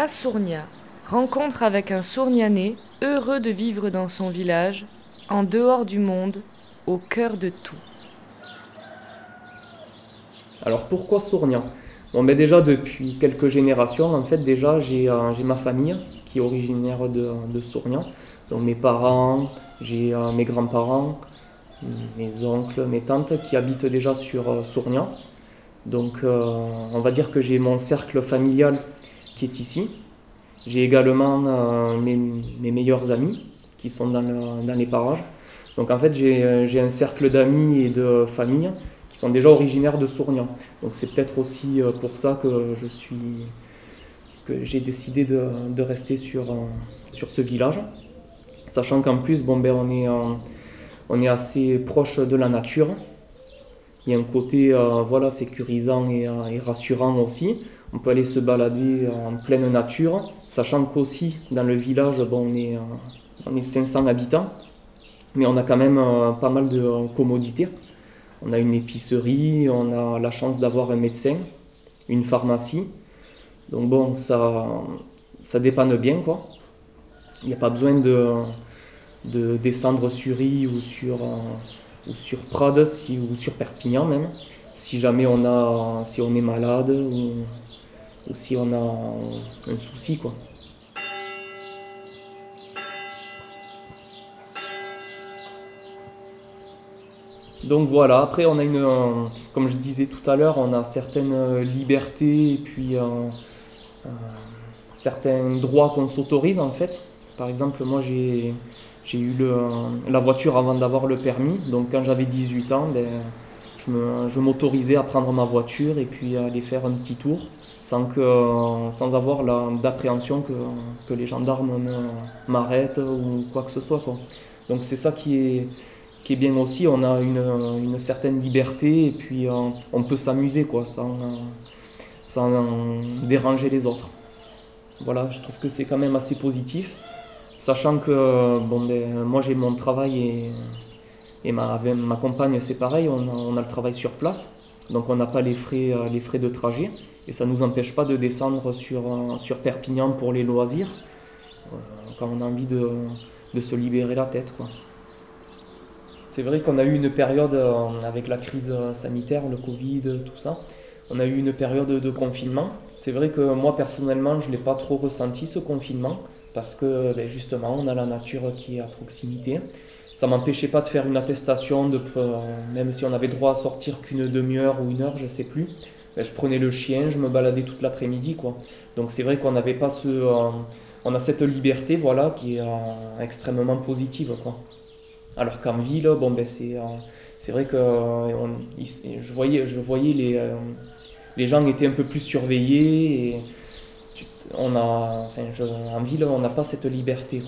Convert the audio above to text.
À Sournia, rencontre avec un Sournianais heureux de vivre dans son village, en dehors du monde, au cœur de tout. Alors pourquoi Sournia? Bon, ben déjà depuis quelques générations, en fait, déjà j'ai euh, j'ai ma famille qui est originaire de, de Sournia. Donc mes parents, j'ai euh, mes grands-parents, mes oncles, mes tantes qui habitent déjà sur euh, Sournia. Donc euh, on va dire que j'ai mon cercle familial qui est ici. J'ai également euh, mes, meilleurs amis qui sont dans, le- dans les parages. Donc en fait j'ai euh, j'ai un cercle d'amis et de famille qui sont déjà originaires de Sournia. Donc c'est peut-être aussi euh, pour ça que je suis que j'ai décidé de, de rester sur, sur ce village. Sachant qu'en plus, bon, ben, on, est, on est assez proche de la nature. Il y a un côté euh, sécurisant et, euh, et rassurant aussi. On peut aller se balader en pleine nature, sachant qu'aussi dans le village, bon, on, est, euh, on est 500 habitants, mais on a quand même euh, pas mal de euh, commodités. On a une épicerie, on a la chance d'avoir un médecin, une pharmacie. Donc bon, ça, ça dépanne bien, quoi. Il n'y a pas besoin de, de descendre sur I ou sur, euh, ou sur Prades si, ou sur Perpignan même, si jamais on, a, si on est malade ou, si on a un souci, quoi. Donc voilà, après on a une, comme je disais tout à l'heure, on a certaines euh, libertés et puis certains droits qu'on s'autorise en fait. Par exemple, moi j'ai j'ai eu le, la voiture avant d'avoir le permis, donc quand j'avais 18 ans, ben, je m'autorisais à prendre ma voiture et puis à aller faire un petit tour sans, que, sans avoir d'appréhension que, que les gendarmes me- m'arrêtent ou quoi que ce soit. Quoi. Donc c'est ça qui est, qui est bien aussi, on a une, une certaine liberté et puis euh, on peut s'amuser quoi, sans, sans déranger les autres. Voilà, je trouve que c'est quand même assez positif. Sachant que bon, ben, moi j'ai mon travail et, ma, compagne c'est pareil, on a, le travail sur place, donc on n'a pas les frais, euh, de trajet et ça ne nous empêche pas de descendre sur, euh, Perpignan pour les loisirs euh, quand on a envie de, se libérer la tête. C'est vrai qu'on a eu une période euh, avec la crise sanitaire, le Covid, tout ça, on a eu une période de confinement. C'est vrai que moi personnellement je ne l'ai pas trop ressenti ce confinement parce que ben, justement on a la nature qui est à proximité. Ça m'empêchait pas de faire une attestation, euh, même si on avait droit à sortir qu'une demi-heure ou une heure, je sais plus. Ben, je prenais le chien, je me baladais toute l'après-midi quoi. Donc c'est vrai qu'on n'avait pas ce, euh, on a cette liberté voilà qui est euh, extrêmement positive quoi. Alors qu'en ville, bon ben c'est, c'est vrai que je voyais, je voyais les, les gens étaient un peu plus surveillés on a, en ville, on n'a pas cette liberté.